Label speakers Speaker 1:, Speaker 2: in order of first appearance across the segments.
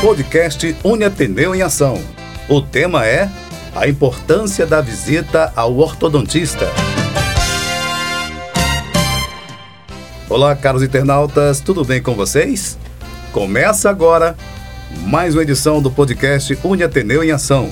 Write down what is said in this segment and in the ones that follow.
Speaker 1: Podcast Uniateneu em Ação. O tema é a importância da visita ao ortodontista. Olá, caros internautas, tudo bem com vocês? Começa agora mais uma edição do podcast Uniateneu em Ação,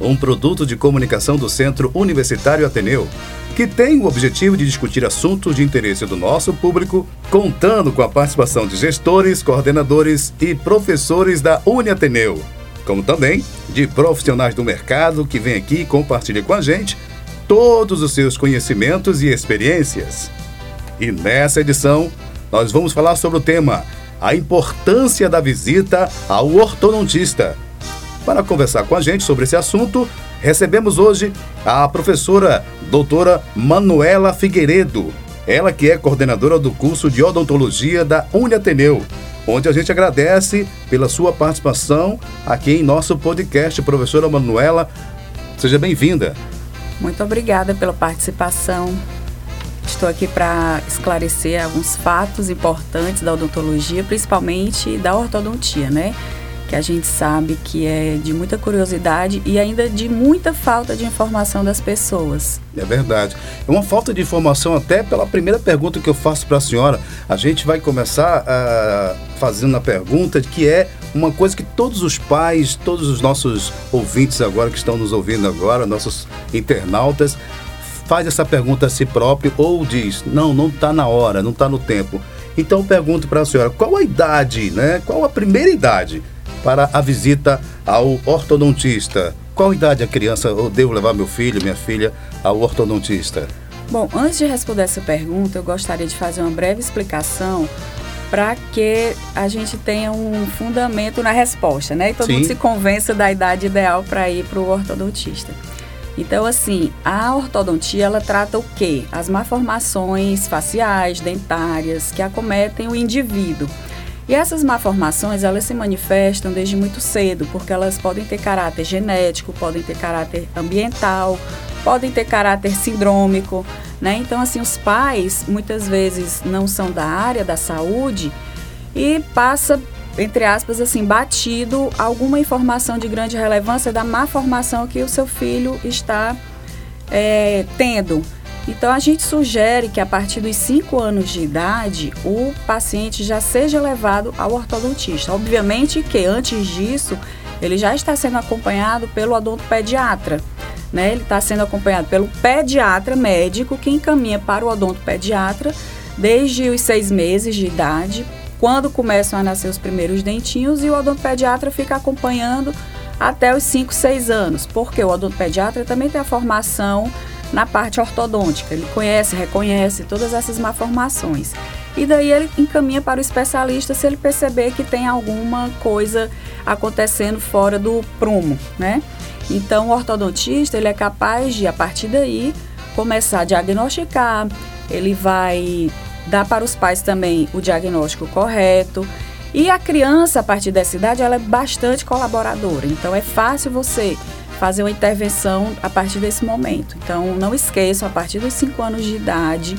Speaker 1: um produto de comunicação do Centro Universitário Ateneu que tem o objetivo de discutir assuntos de interesse do nosso público, contando com a participação de gestores, coordenadores e professores da Uniateneu, como também de profissionais do mercado que vêm aqui e compartilham com a gente todos os seus conhecimentos e experiências. E nessa edição, nós vamos falar sobre o tema a importância da visita ao ortodontista. Para conversar com a gente sobre esse assunto, recebemos hoje a professora doutora Manuela Figueiredo, ela que é coordenadora do curso de odontologia da Uniateneu, onde a gente agradece pela sua participação aqui em nosso podcast. Professora Manuela, seja bem-vinda.
Speaker 2: Muito obrigada pela participação. Estou aqui para esclarecer alguns fatos importantes da odontologia, principalmente da ortodontia, né? Que a gente sabe que é de muita curiosidade e ainda de muita falta de informação das pessoas.
Speaker 1: É verdade. É uma falta de informação até pela primeira pergunta que eu faço para a senhora. A gente vai começar uh, fazendo a pergunta que é uma coisa que todos os pais, todos os nossos ouvintes agora que estão nos ouvindo agora, nossos internautas, faz essa pergunta a si próprio ou diz, não, não está na hora, não está no tempo. Então eu pergunto para a senhora, qual a idade, né? Qual a primeira idade para a visita ao ortodontista. Qual idade a criança eu devo levar meu filho, minha filha ao ortodontista?
Speaker 2: Bom, antes de responder essa pergunta, eu gostaria de fazer uma breve explicação para que a gente tenha um fundamento na resposta, né? E todo Sim. mundo se convença da idade ideal para ir para o ortodontista. Então, assim, a ortodontia ela trata o quê? As malformações faciais, dentárias que acometem o indivíduo. E essas malformações, elas se manifestam desde muito cedo, porque elas podem ter caráter genético, podem ter caráter ambiental, podem ter caráter sindrômico, né? Então, assim, os pais muitas vezes não são da área da saúde e passa, entre aspas, assim, batido alguma informação de grande relevância da má formação que o seu filho está é, tendo. Então, a gente sugere que a partir dos 5 anos de idade, o paciente já seja levado ao ortodontista. Obviamente que antes disso, ele já está sendo acompanhado pelo odontopediatra. Né? Ele está sendo acompanhado pelo pediatra médico que encaminha para o odontopediatra desde os seis meses de idade, quando começam a nascer os primeiros dentinhos, e o odontopediatra fica acompanhando até os 5, 6 anos, porque o odontopediatra também tem a formação na parte ortodôntica. Ele conhece, reconhece todas essas malformações. E daí ele encaminha para o especialista se ele perceber que tem alguma coisa acontecendo fora do prumo, né? Então o ortodontista ele é capaz de a partir daí começar a diagnosticar, ele vai dar para os pais também o diagnóstico correto. E a criança, a partir dessa idade, ela é bastante colaboradora. Então é fácil você fazer uma intervenção a partir desse momento. Então, não esqueçam, a partir dos 5 anos de idade,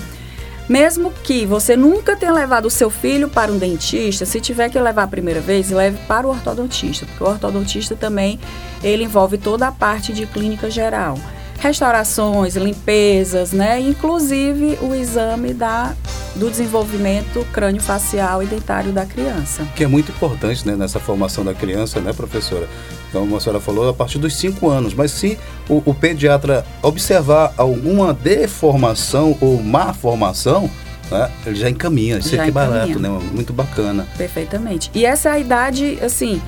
Speaker 2: mesmo que você nunca tenha levado o seu filho para um dentista, se tiver que levar a primeira vez, leve para o ortodontista, porque o ortodontista também ele envolve toda a parte de clínica geral. Restaurações, limpezas, né? Inclusive o exame da do desenvolvimento crânio-facial e dentário da criança.
Speaker 1: Que é muito importante né, nessa formação da criança, né, professora? Como a senhora falou, a partir dos 5 anos. Mas se o, o, pediatra observar alguma deformação ou má formação, né, ele já encaminha. Isso já é que é barato, né? Muito bacana.
Speaker 2: Perfeitamente. E essa é a idade, assim,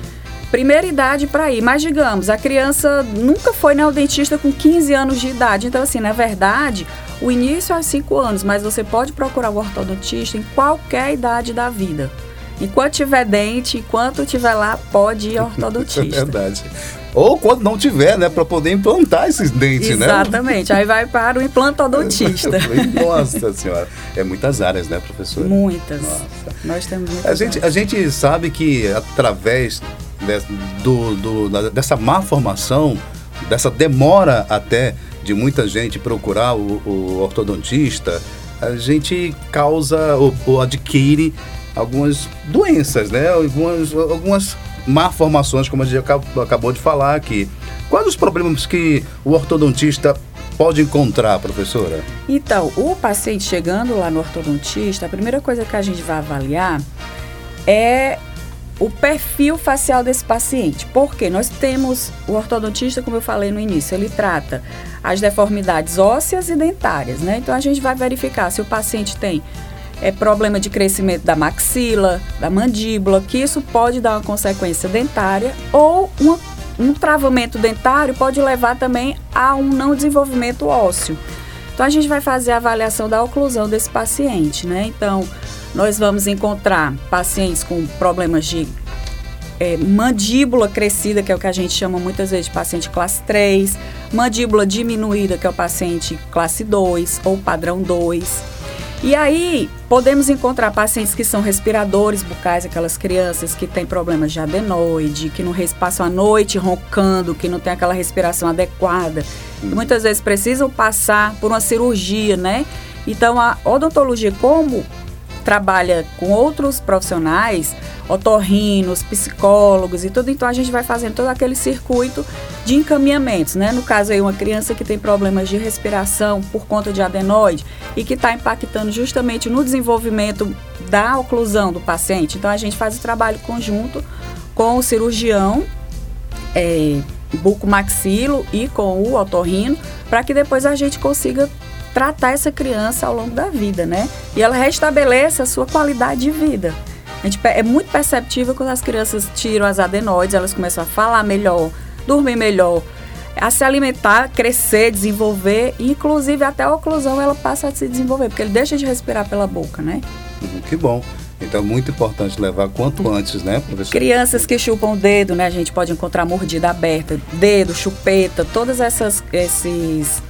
Speaker 2: primeira idade para ir. Mas digamos, a criança nunca foi ao dentista com 15 anos de idade. Então, assim, na verdade, o início é aos 5 anos, mas você pode procurar o ortodontista em qualquer idade da vida. Enquanto tiver dente, enquanto tiver lá, pode ir ao ortodontista.
Speaker 1: é verdade. Ou quando não tiver, né, para poder implantar esses dentes,
Speaker 2: Exatamente. né? Exatamente. Aí vai para o implantodontista.
Speaker 1: Nossa senhora. É muitas áreas, né, professora?
Speaker 2: Muitas. Nossa. Nós temos muitas
Speaker 1: a gente, áreas. a gente sabe que através do, do, dessa má formação, dessa demora até de muita gente procurar o, o ortodontista, a gente causa ou, ou, adquire algumas doenças, né? Algumas, algumas malformações, como a gente acabou de falar aqui. Quais os problemas que o ortodontista pode encontrar, professora?
Speaker 2: Então, o paciente chegando lá no ortodontista, a primeira coisa que a gente vai avaliar é o perfil facial desse paciente. Porque nós temos o ortodontista, como eu falei no início, ele trata as deformidades ósseas e dentárias, né? Então a gente vai verificar se o paciente tem é, problema de crescimento da maxila, da mandíbula, que isso pode dar uma consequência dentária ou uma, um travamento dentário pode levar também a um não desenvolvimento ósseo. Então a gente vai fazer a avaliação da oclusão desse paciente, né? Então nós vamos encontrar pacientes com problemas de é, mandíbula crescida, que é o que a gente chama muitas vezes de paciente classe 3, mandíbula diminuída, que é o paciente classe 2 ou padrão 2. E aí, podemos encontrar pacientes que são respiradores bucais, aquelas crianças que têm problemas de adenoide, que não passam a noite roncando, que não tem aquela respiração adequada, e muitas vezes precisam passar por uma cirurgia, né? Então, a odontologia, como trabalha com outros profissionais, otorrinos, psicólogos e tudo, então a gente vai fazendo todo aquele circuito de encaminhamentos, né? No caso aí, uma criança que tem problemas de respiração por conta de adenoide e que está impactando justamente no desenvolvimento da oclusão do paciente. Então a gente faz o trabalho conjunto com o cirurgião, é, bucomaxilo e com o otorrino, para que depois a gente consiga tratar essa criança ao longo da vida, né? E ela restabeleça a sua qualidade de vida. A gente, é muito perceptível quando as crianças tiram as adenoides, elas começam a falar melhor, dormir melhor, a se alimentar, crescer, desenvolver, inclusive até a oclusão ela passa a se desenvolver, porque ele deixa de respirar pela boca, né?
Speaker 1: Uhum, que bom. Então é muito importante levar quanto antes, né, professor?
Speaker 2: Crianças que chupam o dedo, né? A gente pode encontrar mordida aberta, dedo, chupeta, todas essas esses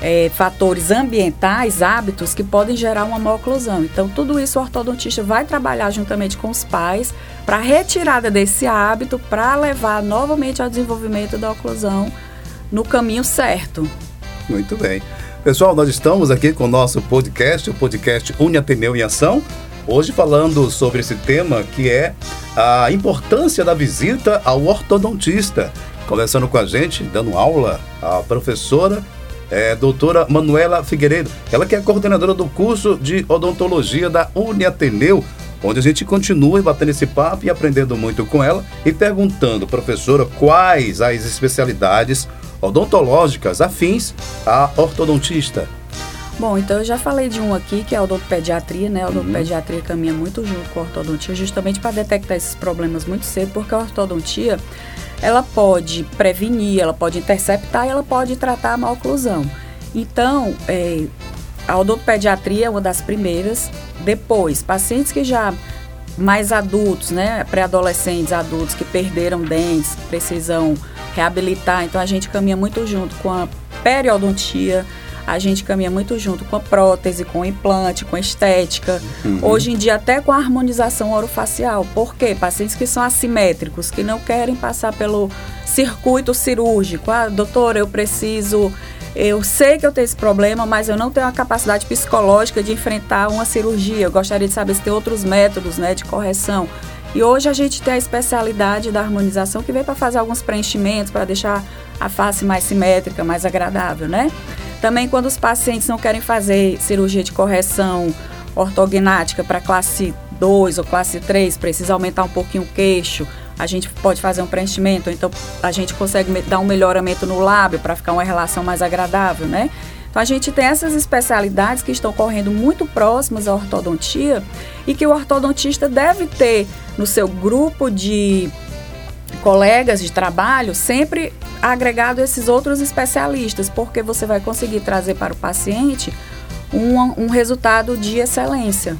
Speaker 2: é, fatores ambientais, hábitos que podem gerar uma má oclusão. Então, tudo isso o ortodontista vai trabalhar juntamente com os pais para a retirada desse hábito, para levar novamente ao desenvolvimento da oclusão no caminho certo.
Speaker 1: Muito bem. Pessoal, nós estamos aqui com o nosso podcast, o podcast Ateneu em Ação. Hoje falando sobre esse tema que é a importância da visita ao ortodontista. Conversando com a gente, dando aula, a professora é, doutora Manuela Figueiredo, ela que é coordenadora do curso de odontologia da Uniateneu, onde a gente continua batendo esse papo e aprendendo muito com ela e perguntando, professora, quais as especialidades odontológicas afins à ortodontista.
Speaker 2: Bom, então eu já falei de um aqui, que é a odontopediatria, né? A odontopediatria caminha muito junto com a ortodontia, justamente para detectar esses problemas muito cedo, porque a ortodontia ela pode prevenir, ela pode interceptar e ela pode tratar a maloclusão. Então, é, a odontopediatria é uma das primeiras. Depois, pacientes que já mais adultos, né, pré-adolescentes, adultos que perderam dentes, precisam reabilitar. Então, a gente caminha muito junto com a periodontia, a gente caminha muito junto com a prótese, com o implante, com a estética. Uhum. Hoje em dia, até com a harmonização orofacial. Por quê? Pacientes que são assimétricos, que não querem passar pelo circuito cirúrgico. Ah, doutora, eu preciso. Eu sei que eu tenho esse problema, mas eu não tenho a capacidade psicológica de enfrentar uma cirurgia. Eu gostaria de saber se tem outros métodos né, de correção. E hoje a gente tem a especialidade da harmonização que vem para fazer alguns preenchimentos, para deixar a face mais simétrica, mais agradável, né? Também quando os pacientes não querem fazer cirurgia de correção ortognática para classe 2 ou classe 3, precisa aumentar um pouquinho o queixo, a gente pode fazer um preenchimento, então a gente consegue dar um melhoramento no lábio para ficar uma relação mais agradável, né? Então a gente tem essas especialidades que estão correndo muito próximas à ortodontia e que o ortodontista deve ter no seu grupo de colegas de trabalho sempre agregado esses outros especialistas, porque você vai conseguir trazer para o paciente um, um resultado de excelência.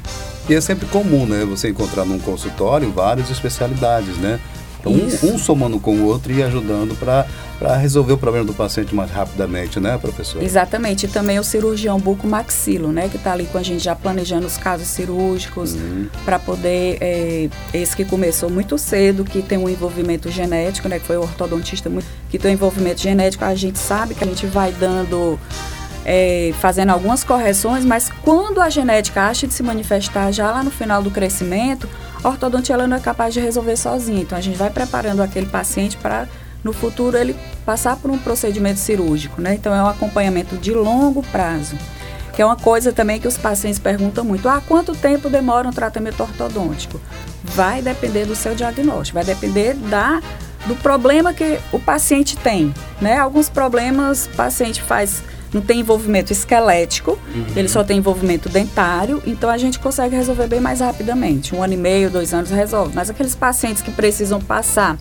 Speaker 1: E é sempre comum, né? Você encontrar num consultório várias especialidades, né? Então, um, um, somando com o outro e ajudando para resolver o problema do paciente mais rapidamente, né, professor?
Speaker 2: Exatamente. E também o cirurgião buco-maxilo, né, que está ali com a gente já planejando os casos cirúrgicos uhum. para poder. É, esse que começou muito cedo, que tem um envolvimento genético, né, que foi o ortodontista que tem um envolvimento genético, a gente sabe que a gente vai dando. É, fazendo algumas correções, mas quando a genética acha de se manifestar já lá no final do crescimento, a ortodontia ela não é capaz de resolver sozinha. Então a gente vai preparando aquele paciente para no futuro ele passar por um procedimento cirúrgico, né? Então é um acompanhamento de longo prazo. Que é uma coisa também que os pacientes perguntam muito: ah, quanto tempo demora um tratamento ortodôntico? Vai depender do seu diagnóstico, vai depender da do problema que o paciente tem, né? Alguns problemas o paciente faz não tem envolvimento esquelético, uhum. ele só tem envolvimento dentário, então a gente consegue resolver bem mais rapidamente. Um ano e meio, dois anos resolve. Mas aqueles pacientes que precisam passar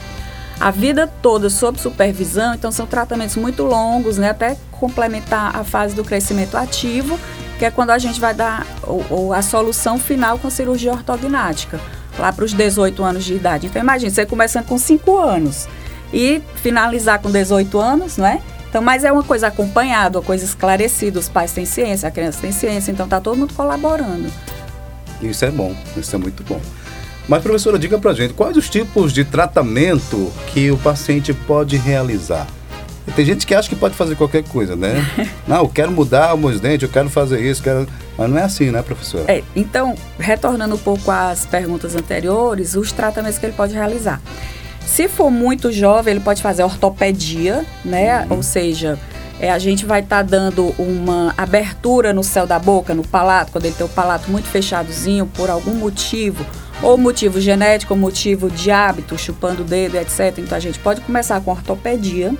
Speaker 2: a vida toda sob supervisão, então são tratamentos muito longos, né? Até complementar a fase do crescimento ativo, que é quando a gente vai dar o, a solução final com a cirurgia ortognática lá para os 18 anos de idade. Então, imagine, você começando com 5 anos e finalizar com 18 anos, não é? Então, mas é uma coisa acompanhada, uma coisa esclarecida. Os pais têm ciência, a criança tem ciência, então está todo mundo colaborando.
Speaker 1: Isso é bom, isso é muito bom. Mas, professora, diga pra gente, quais os tipos de tratamento que o paciente pode realizar? Tem gente que acha que pode fazer qualquer coisa, né? não, eu quero mudar os meus dentes, eu quero fazer isso, quero... mas não é assim, né, professora?
Speaker 2: É, então, retornando um pouco às perguntas anteriores, os tratamentos que ele pode realizar. Se for muito jovem, ele pode fazer ortopedia, né? Uhum. Ou seja, é, a gente vai estar tá dando uma abertura no céu da boca, no palato, quando ele tem o palato muito fechadozinho, por algum motivo, ou motivo genético, ou motivo de hábito, chupando o dedo, etc. Então a gente pode começar com ortopedia.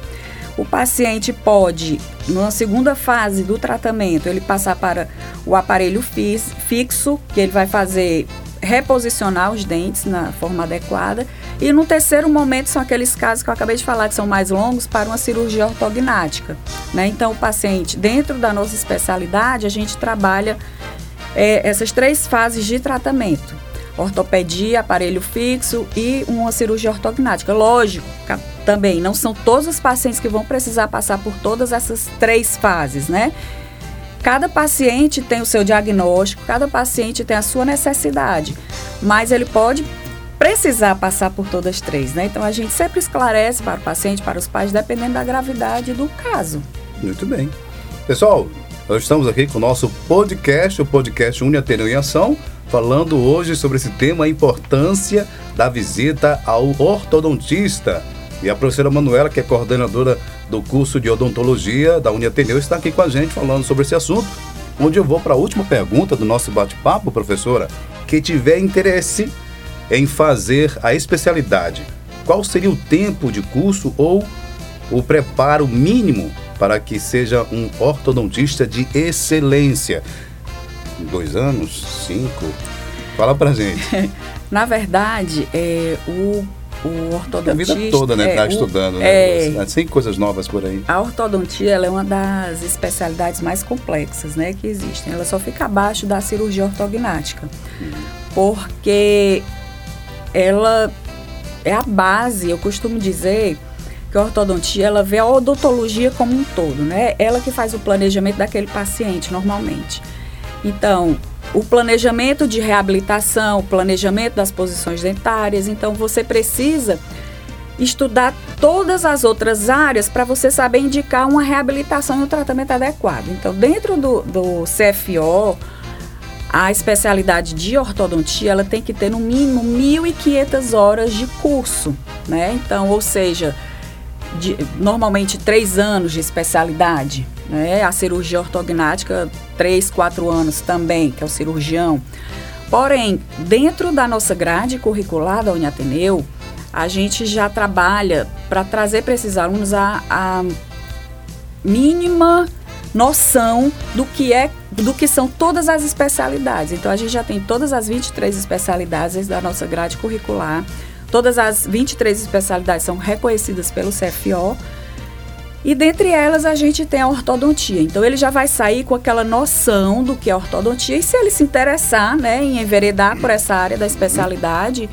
Speaker 2: O paciente pode, na segunda fase do tratamento, ele passar para o aparelho fixo, que ele vai fazer reposicionar os dentes na forma adequada. E no terceiro momento são aqueles casos que eu acabei de falar que são mais longos para uma cirurgia ortognática. Né? Então, o paciente, dentro da nossa especialidade, a gente trabalha é, essas três fases de tratamento ortopedia, aparelho fixo e uma cirurgia ortognática. Lógico, também não são todos os pacientes que vão precisar passar por todas essas três fases, né? Cada paciente tem o seu diagnóstico, cada paciente tem a sua necessidade, mas ele pode precisar passar por todas as três, né? Então a gente sempre esclarece para o paciente, para os pais, dependendo da gravidade do caso.
Speaker 1: Muito bem. Pessoal, nós estamos aqui com o nosso podcast, o podcast Unha Ateneu em Ação falando hoje sobre esse tema, a importância da visita ao ortodontista. E a professora Manuela, que é coordenadora do curso de odontologia da Uniateneu, está aqui com a gente falando sobre esse assunto. Onde eu vou para a última pergunta do nosso bate-papo, professora. Quem tiver interesse em fazer a especialidade, qual seria o tempo de curso ou o preparo mínimo para que seja um ortodontista de excelência? dois anos, cinco? Fala pra gente.
Speaker 2: Na verdade, é, o, o ortodontista...
Speaker 1: A vida toda, né? É, tá estudando, né? É, Tem coisas novas por aí.
Speaker 2: A ortodontia, é uma das especialidades mais complexas, né? Que existem. Ela só fica abaixo da cirurgia ortognática. Hum. Porque ela é a base, eu costumo dizer que a ortodontia ela vê a odontologia como um todo, né? Ela que faz o planejamento daquele paciente normalmente. Então, o planejamento de reabilitação, o planejamento das posições dentárias. Então, você precisa estudar todas as outras áreas para você saber indicar uma reabilitação e um tratamento adequado. Então, dentro do, do CFO, a especialidade de ortodontia ela tem que ter no mínimo 1.500 horas de curso, né? Então, ou seja, de, normalmente três anos de especialidade, né? A cirurgia ortognática, três, quatro anos também, que é o cirurgião. Porém, dentro da nossa grade curricular da Uniateneu, a gente já trabalha para trazer para esses alunos a, a mínima noção do que é do que são todas as especialidades. Então a gente já tem todas as 23 especialidades da nossa grade curricular. Todas as 23 especialidades são reconhecidas pelo CFO. E dentre elas a gente tem a ortodontia. Então ele já vai sair com aquela noção do que é ortodontia e se ele se interessar, né, em enveredar por essa área da especialidade,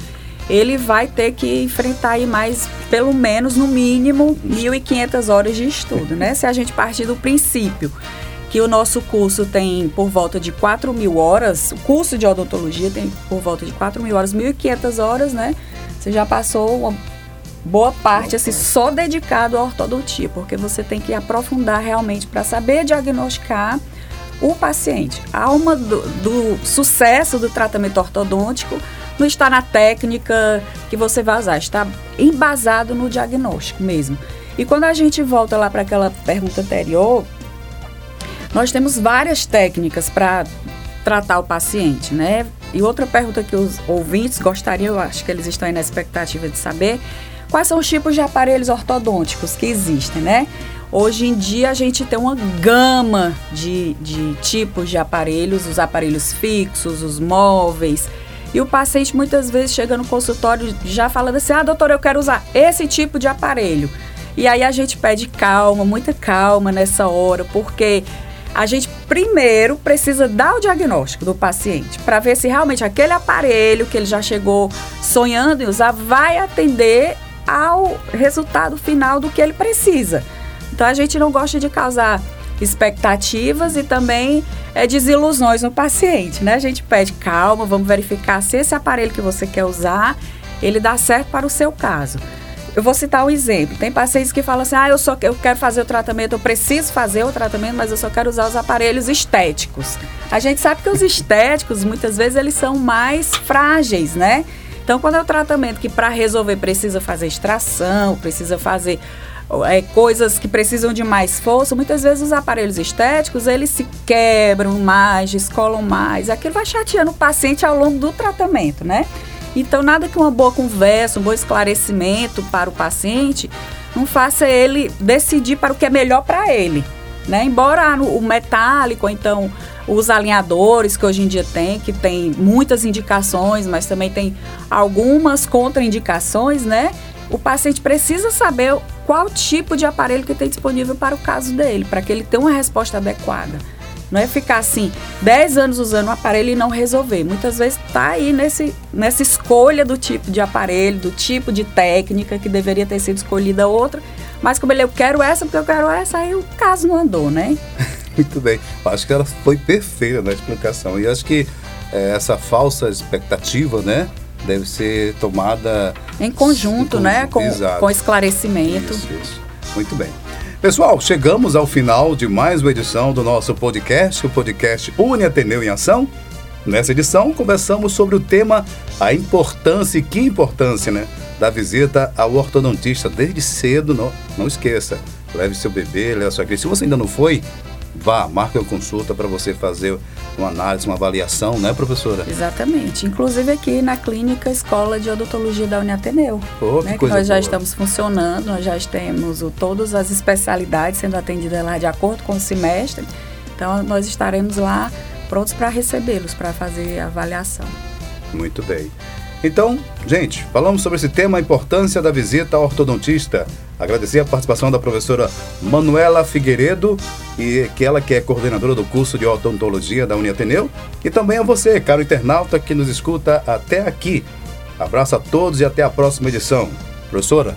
Speaker 2: ele vai ter que enfrentar aí mais, pelo menos no mínimo, 1.500 horas de estudo, né? Se a gente partir do princípio que o nosso curso tem por volta de 4 mil horas, o curso de odontologia tem por volta de 4 mil horas, 1.500 horas, né? Você já passou uma boa parte assim só dedicado à ortodontia, porque você tem que aprofundar realmente para saber diagnosticar o paciente. A alma do, do, sucesso do tratamento ortodôntico não está na técnica que você vai usar, está embasado no diagnóstico mesmo. E quando a gente volta lá para aquela pergunta anterior, nós temos várias técnicas para tratar o paciente, né? E outra pergunta que os ouvintes gostariam, eu acho que eles estão aí na expectativa de saber, quais são os tipos de aparelhos ortodônticos que existem, né? Hoje em dia a gente tem uma gama de, de tipos de aparelhos, os aparelhos fixos, os móveis. E o paciente muitas vezes chega no consultório já falando assim: ah, doutor, eu quero usar esse tipo de aparelho. E aí a gente pede calma, muita calma nessa hora, porque a gente primeiro precisa dar o diagnóstico do paciente para ver se realmente aquele aparelho que ele já chegou sonhando em usar vai atender ao resultado final do que ele precisa. Então a gente não gosta de causar expectativas e também é, desilusões no paciente, né? A gente pede calma, vamos verificar se esse aparelho que você quer usar, ele dá certo para o seu caso. Eu vou citar um exemplo. Tem pacientes que falam assim: "Ah, eu só eu quero fazer o tratamento, eu preciso fazer o tratamento, mas eu só quero usar os aparelhos estéticos". A gente sabe que os estéticos muitas vezes eles são mais frágeis, né? Então, quando é o tratamento que para resolver precisa fazer extração, precisa fazer é, coisas que precisam de mais força, muitas vezes os aparelhos estéticos eles se quebram mais, descolam mais. Aquilo vai chateando o paciente ao longo do tratamento, né? Então, nada que uma boa conversa, um bom esclarecimento para o paciente não faça ele decidir para o que é melhor para ele. Né? Embora o metálico, então os alinhadores que hoje em dia tem, que tem muitas indicações, mas também tem algumas contraindicações, né? O paciente precisa saber qual tipo de aparelho que tem disponível para o caso dele, para que ele tenha uma resposta adequada. Não é ficar assim, 10 anos usando um aparelho e não resolver. Muitas vezes está aí nesse, nessa escolha do tipo de aparelho, do tipo de técnica que deveria ter sido escolhida outra. Mas como ele, eu quero essa porque eu quero essa, aí o caso não andou, né?
Speaker 1: Muito bem. Acho que ela foi perfeita na explicação. E acho que é, essa falsa expectativa, né? Deve ser tomada
Speaker 2: em conjunto, em né? conjunto né? Com, com esclarecimento.
Speaker 1: Isso, isso. Muito bem. Pessoal, chegamos ao final de mais uma edição do nosso podcast, o podcast Uni Ateneu em Ação. Nessa edição, conversamos sobre o tema a importância e que importância, né? Da visita ao ortodontista desde cedo, não, não esqueça. Leve seu bebê, leve sua criança. Se você ainda não foi, vá, marque uma consulta para você fazer uma análise, uma avaliação, né, professora?
Speaker 2: Exatamente. Inclusive aqui na clínica Escola de Odontologia da Uniateneu. Oh, né, que, que nós já estamos funcionando, nós já temos o, todas as especialidades sendo atendidas lá de acordo com o semestre. Então nós estaremos lá prontos para recebê-los, para fazer a avaliação.
Speaker 1: Muito bem. Então, gente, falamos sobre esse tema, a importância da visita ao ortodontista. Agradecer a participação da professora Manuela Figueiredo, e que ela que é coordenadora do curso de odontologia da Uniateneu, e também a você, caro internauta que nos escuta até aqui. Abraço a todos e até a próxima edição. Professora,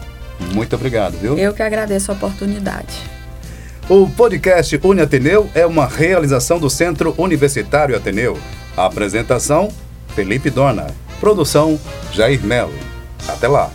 Speaker 1: muito obrigado, viu?
Speaker 2: Eu que agradeço a oportunidade.
Speaker 1: O podcast Uniateneu é uma realização do Centro Universitário Ateneu. A apresentação, Felipe Dona. Produção, Jair Melo. Até lá.